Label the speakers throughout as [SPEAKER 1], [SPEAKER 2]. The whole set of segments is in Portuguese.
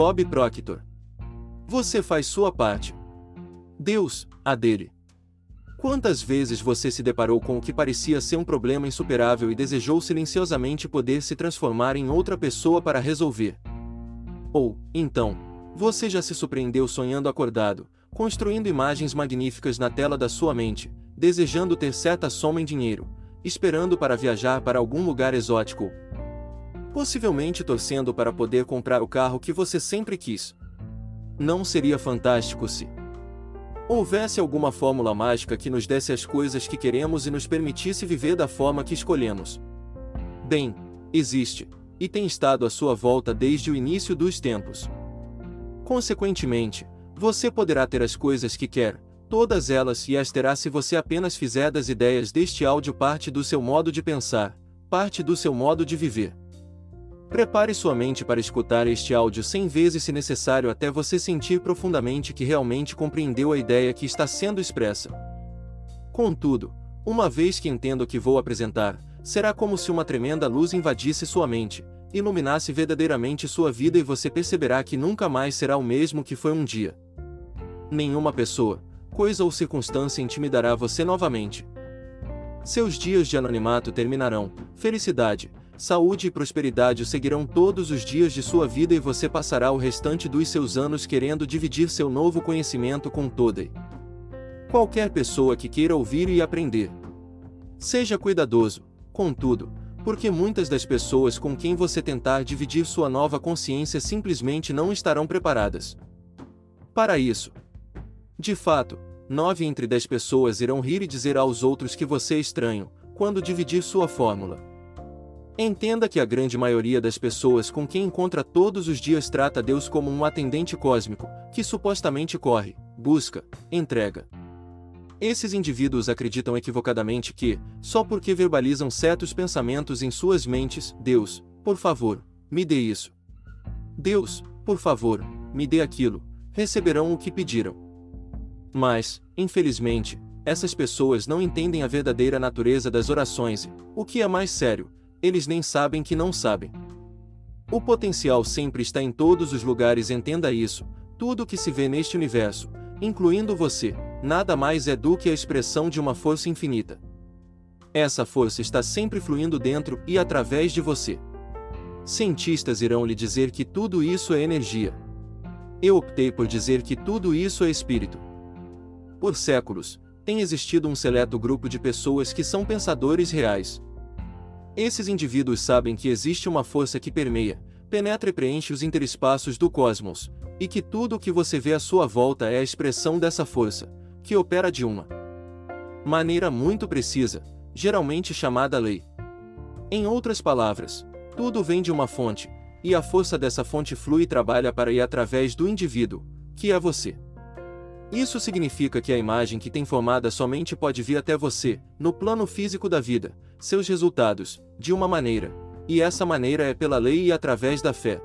[SPEAKER 1] Bob Proctor. Você faz sua parte. Deus, a dele. Quantas vezes você se deparou com o que parecia ser um problema insuperável e desejou silenciosamente poder se transformar em outra pessoa para resolver? Ou, então, você já se surpreendeu sonhando acordado, construindo imagens magníficas na tela da sua mente, desejando ter certa soma em dinheiro, esperando para viajar para algum lugar exótico, possivelmente torcendo para poder comprar o carro que você sempre quis. Não seria fantástico se houvesse alguma fórmula mágica que nos desse as coisas que queremos e nos permitisse viver da forma que escolhemos? Bem, existe, e tem estado à sua volta desde o início dos tempos. Consequentemente, você poderá ter as coisas que quer, todas elas e as terá se você apenas fizer das ideias deste áudio parte do seu modo de pensar, parte do seu modo de viver. Prepare sua mente para escutar este áudio cem vezes se necessário até você sentir profundamente que realmente compreendeu a ideia que está sendo expressa. Contudo, uma vez que entenda o que vou apresentar, será como se uma tremenda luz invadisse sua mente, iluminasse verdadeiramente sua vida e você perceberá que nunca mais será o mesmo que foi um dia. Nenhuma pessoa, coisa ou circunstância intimidará você novamente. Seus dias de anonimato terminarão, felicidade, saúde e prosperidade seguirão todos os dias de sua vida e você passará o restante dos seus anos querendo dividir seu novo conhecimento com toda e qualquer pessoa que queira ouvir e aprender. Seja cuidadoso, contudo, porque muitas das pessoas com quem você tentar dividir sua nova consciência simplesmente não estarão preparadas. Para isso, de fato, nove entre dez pessoas irão rir e dizer aos outros que você é estranho, quando dividir sua fórmula. Entenda que a grande maioria das pessoas com quem encontra todos os dias trata Deus como um atendente cósmico, que supostamente corre, busca, entrega. Esses indivíduos acreditam equivocadamente que, só porque verbalizam certos pensamentos em suas mentes, Deus, por favor, me dê isso. Deus, por favor, me dê aquilo, receberão o que pediram. Mas, infelizmente, essas pessoas não entendem a verdadeira natureza das orações e, o que é mais sério, eles nem sabem que não sabem. O potencial sempre está em todos os lugares, entenda isso. Tudo que se vê neste universo, incluindo você, nada mais é do que a expressão de uma força infinita. Essa força está sempre fluindo dentro e através de você. Cientistas irão lhe dizer que tudo isso é energia. Eu optei por dizer que tudo isso é espírito. Por séculos, tem existido um seleto grupo de pessoas que são pensadores reais, esses indivíduos sabem que existe uma força que permeia, penetra e preenche os interespaços do cosmos, e que tudo o que você vê à sua volta é a expressão dessa força, que opera de uma maneira muito precisa, geralmente chamada lei. Em outras palavras, tudo vem de uma fonte, e a força dessa fonte flui e trabalha para e através do indivíduo, que é você. Isso significa que a imagem que tem formada somente pode vir até você, no plano físico da vida, seus resultados, de uma maneira, e essa maneira é pela lei e através da fé.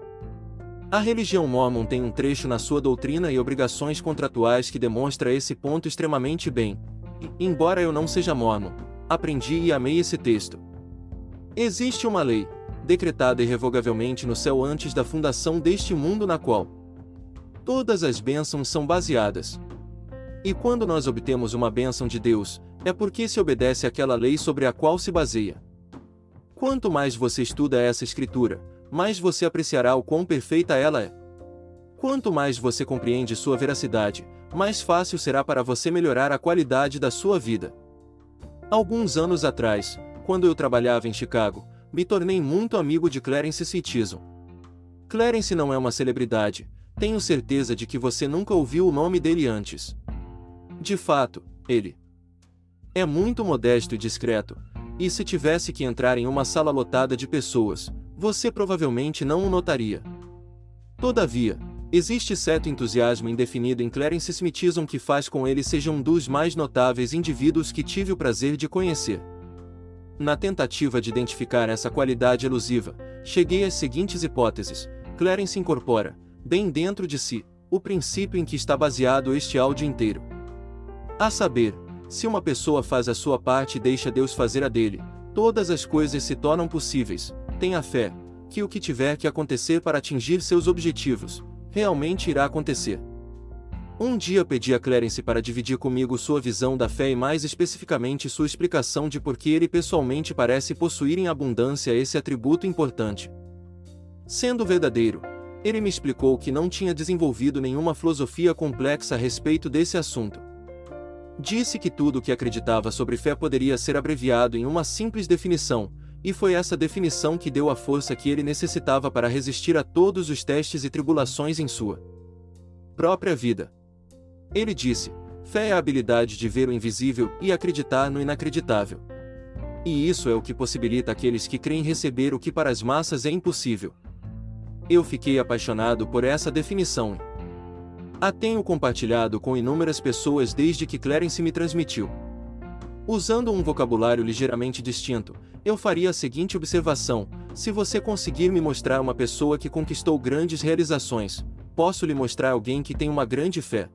[SPEAKER 1] A religião mormon tem um trecho na sua doutrina e obrigações contratuais que demonstra esse ponto extremamente bem. E, embora eu não seja mormon, aprendi e amei esse texto. Existe uma lei, decretada irrevogavelmente no céu antes da fundação deste mundo na qual todas as bênçãos são baseadas, e quando nós obtemos uma bênção de Deus, é porque se obedece àquela lei sobre a qual se baseia. Quanto mais você estuda essa escritura, mais você apreciará o quão perfeita ela é. Quanto mais você compreende sua veracidade, mais fácil será para você melhorar a qualidade da sua vida. Alguns anos atrás, quando eu trabalhava em Chicago, me tornei muito amigo de Clarence Citizen. Clarence não é uma celebridade, tenho certeza de que você nunca ouviu o nome dele antes. De fato, ele é muito modesto e discreto, e se tivesse que entrar em uma sala lotada de pessoas, você provavelmente não o notaria. Todavia, existe certo entusiasmo indefinido em Clarence Smithism que faz com ele seja um dos mais notáveis indivíduos que tive o prazer de conhecer. Na tentativa de identificar essa qualidade elusiva, cheguei às seguintes hipóteses: Clarence incorpora, bem dentro de si, o princípio em que está baseado este áudio inteiro. A saber, se uma pessoa faz a sua parte e deixa Deus fazer a dele, todas as coisas se tornam possíveis. Tenha fé, que o que tiver que acontecer para atingir seus objetivos, realmente irá acontecer. Um dia pedi a Clarence para dividir comigo sua visão da fé e mais especificamente sua explicação de por que ele pessoalmente parece possuir em abundância esse atributo importante. Sendo verdadeiro, ele me explicou que não tinha desenvolvido nenhuma filosofia complexa a respeito desse assunto. Disse que tudo o que acreditava sobre fé poderia ser abreviado em uma simples definição, e foi essa definição que deu a força que ele necessitava para resistir a todos os testes e tribulações em sua própria vida. Ele disse: fé é a habilidade de ver o invisível e acreditar no inacreditável. E isso é o que possibilita aqueles que creem receber o que para as massas é impossível. Eu fiquei apaixonado por essa definição. A tenho compartilhado com inúmeras pessoas desde que Clarence me transmitiu. Usando um vocabulário ligeiramente distinto, eu faria a seguinte observação: se você conseguir me mostrar uma pessoa que conquistou grandes realizações, posso lhe mostrar alguém que tem uma grande fé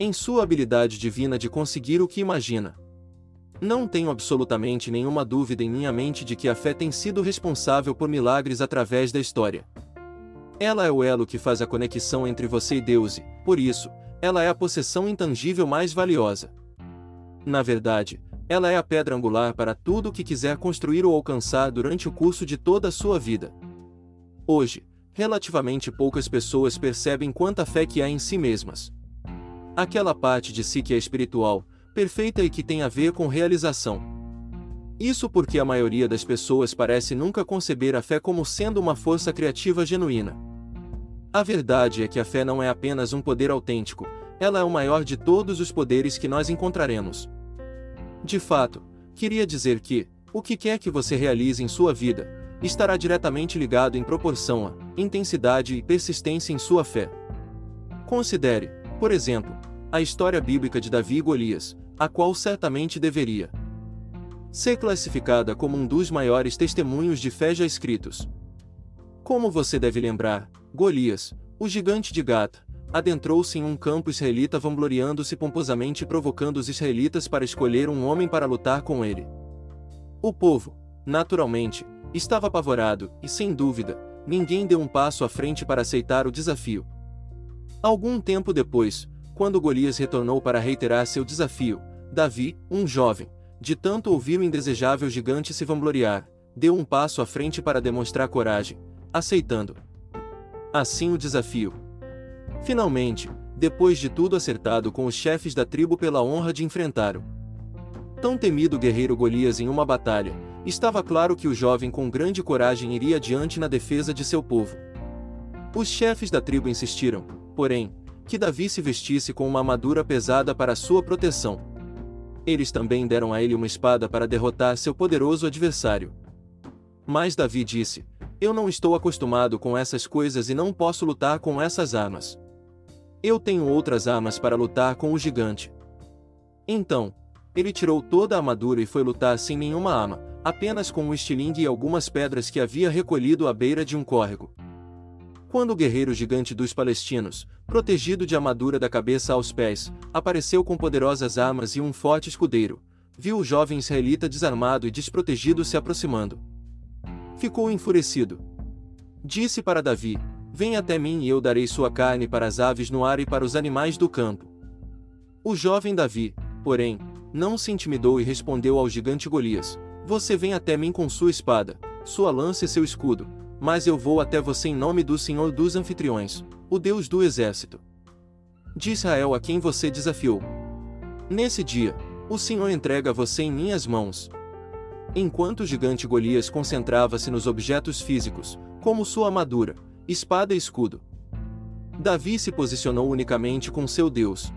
[SPEAKER 1] em sua habilidade divina de conseguir o que imagina. Não tenho absolutamente nenhuma dúvida em minha mente de que a fé tem sido responsável por milagres através da história. Ela é o elo que faz a conexão entre você e Deus e, por isso, ela é a possessão intangível mais valiosa. Na verdade, ela é a pedra angular para tudo o que quiser construir ou alcançar durante o curso de toda a sua vida. Hoje, relativamente poucas pessoas percebem quanta fé que há em si mesmas aquela parte de si que é espiritual, perfeita e que tem a ver com realização. Isso porque a maioria das pessoas parece nunca conceber a fé como sendo uma força criativa genuína. A verdade é que a fé não é apenas um poder autêntico, ela é o maior de todos os poderes que nós encontraremos. De fato, queria dizer que, o que quer que você realize em sua vida, estará diretamente ligado em proporção à intensidade e persistência em sua fé. Considere, por exemplo, a história bíblica de Davi e Golias, a qual certamente deveria ser classificada como um dos maiores testemunhos de fé já escritos. Como você deve lembrar, Golias, o gigante de Gata, adentrou-se em um campo israelita vangloriando-se pomposamente e provocando os israelitas para escolher um homem para lutar com ele. O povo, naturalmente, estava apavorado e, sem dúvida, ninguém deu um passo à frente para aceitar o desafio. Algum tempo depois, quando Golias retornou para reiterar seu desafio, Davi, um jovem, de tanto ouvir o indesejável gigante se vangloriar, deu um passo à frente para demonstrar coragem, aceitando assim o desafio. Finalmente, depois de tudo acertado com os chefes da tribo pela honra de enfrentar o tão temido guerreiro Golias em uma batalha, estava claro que o jovem com grande coragem iria adiante na defesa de seu povo. Os chefes da tribo insistiram, porém, que Davi se vestisse com uma armadura pesada para sua proteção. Eles também deram a ele uma espada para derrotar seu poderoso adversário. Mas Davi disse: Eu não estou acostumado com essas coisas e não posso lutar com essas armas. Eu tenho outras armas para lutar com o gigante. Então, ele tirou toda a armadura e foi lutar sem nenhuma arma, apenas com um estilingue e algumas pedras que havia recolhido à beira de um córrego. Quando o guerreiro gigante dos palestinos, protegido de armadura da cabeça aos pés, apareceu com poderosas armas e um forte escudeiro, viu o jovem israelita desarmado e desprotegido se aproximando. Ficou enfurecido. Disse para Davi: Vem até mim e eu darei sua carne para as aves no ar e para os animais do campo. O jovem Davi, porém, não se intimidou e respondeu ao gigante Golias: Você vem até mim com sua espada, sua lança e seu escudo, mas eu vou até você em nome do Senhor dos anfitriões, o Deus do exército. De Israel a quem você desafiou. Nesse dia, o Senhor entrega você em minhas mãos. Enquanto o gigante Golias concentrava-se nos objetos físicos, como sua armadura, espada e escudo, Davi se posicionou unicamente com seu Deus.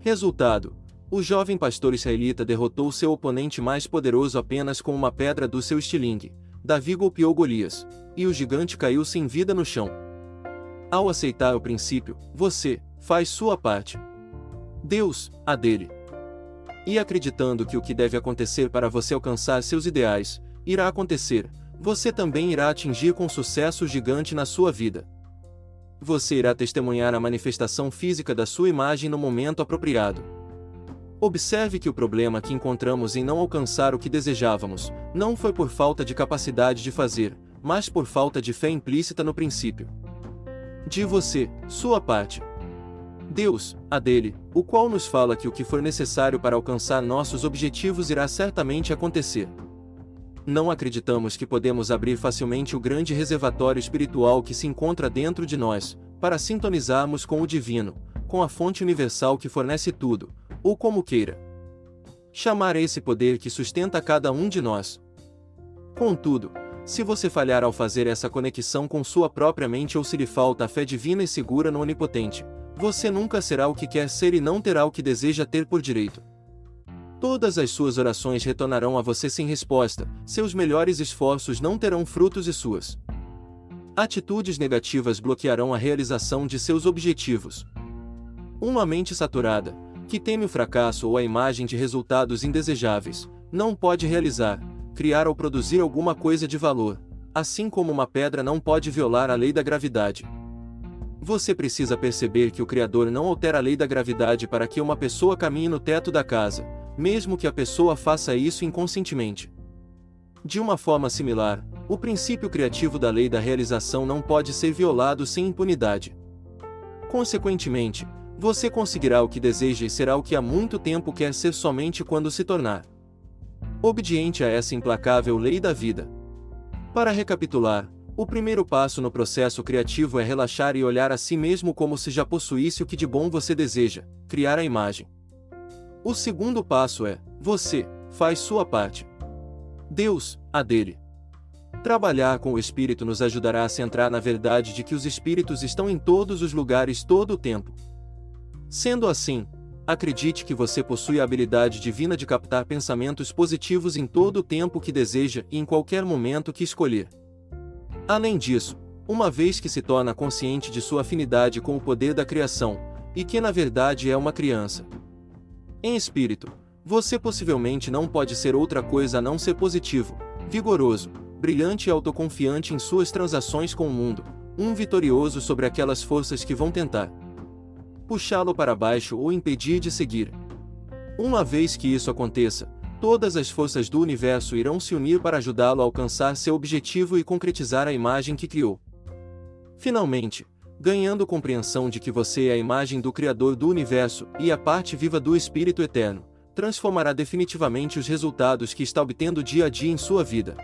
[SPEAKER 1] Resultado: o jovem pastor israelita derrotou seu oponente mais poderoso apenas com uma pedra do seu estilingue, Davi golpeou Golias, e o gigante caiu sem vida no chão. Ao aceitar o princípio, você faz sua parte. Deus, a dele. E acreditando que o que deve acontecer para você alcançar seus ideais, irá acontecer, você também irá atingir com sucesso o gigante na sua vida. Você irá testemunhar a manifestação física da sua imagem no momento apropriado. Observe que o problema que encontramos em não alcançar o que desejávamos, não foi por falta de capacidade de fazer, mas por falta de fé implícita no princípio. De você, sua parte. Deus, a dele, o qual nos fala que o que for necessário para alcançar nossos objetivos irá certamente acontecer. Não acreditamos que podemos abrir facilmente o grande reservatório espiritual que se encontra dentro de nós, para sintonizarmos com o divino, com a fonte universal que fornece tudo, ou como queira. Chamar esse poder que sustenta cada um de nós. Contudo, se você falhar ao fazer essa conexão com sua própria mente ou se lhe falta a fé divina e segura no Onipotente, você nunca será o que quer ser e não terá o que deseja ter por direito. Todas as suas orações retornarão a você sem resposta, seus melhores esforços não terão frutos e suas atitudes negativas bloquearão a realização de seus objetivos. Uma mente saturada, que teme o fracasso ou a imagem de resultados indesejáveis, não pode realizar, criar ou produzir alguma coisa de valor, assim como uma pedra não pode violar a lei da gravidade. Você precisa perceber que o Criador não altera a lei da gravidade para que uma pessoa caminhe no teto da casa, mesmo que a pessoa faça isso inconscientemente. De uma forma similar, o princípio criativo da lei da realização não pode ser violado sem impunidade. Consequentemente, você conseguirá o que deseja e será o que há muito tempo quer ser somente quando se tornar obediente a essa implacável lei da vida. Para recapitular, o primeiro passo no processo criativo é relaxar e olhar a si mesmo como se já possuísse o que de bom você deseja, criar a imagem. O segundo passo é: você faz sua parte. Deus, a dele. Trabalhar com o espírito nos ajudará a centrar na verdade de que os espíritos estão em todos os lugares todo o tempo. Sendo assim, acredite que você possui a habilidade divina de captar pensamentos positivos em todo o tempo que deseja e em qualquer momento que escolher. Além disso, uma vez que se torna consciente de sua afinidade com o poder da criação, e que na verdade é uma criança. Em espírito, você possivelmente não pode ser outra coisa a não ser positivo, vigoroso, brilhante e autoconfiante em suas transações com o mundo, um vitorioso sobre aquelas forças que vão tentar puxá-lo para baixo ou impedir de seguir. Uma vez que isso aconteça, todas as forças do universo irão se unir para ajudá-lo a alcançar seu objetivo e concretizar a imagem que criou. Finalmente, ganhando compreensão de que você é a imagem do Criador do universo e a parte viva do Espírito Eterno, transformará definitivamente os resultados que está obtendo dia a dia em sua vida.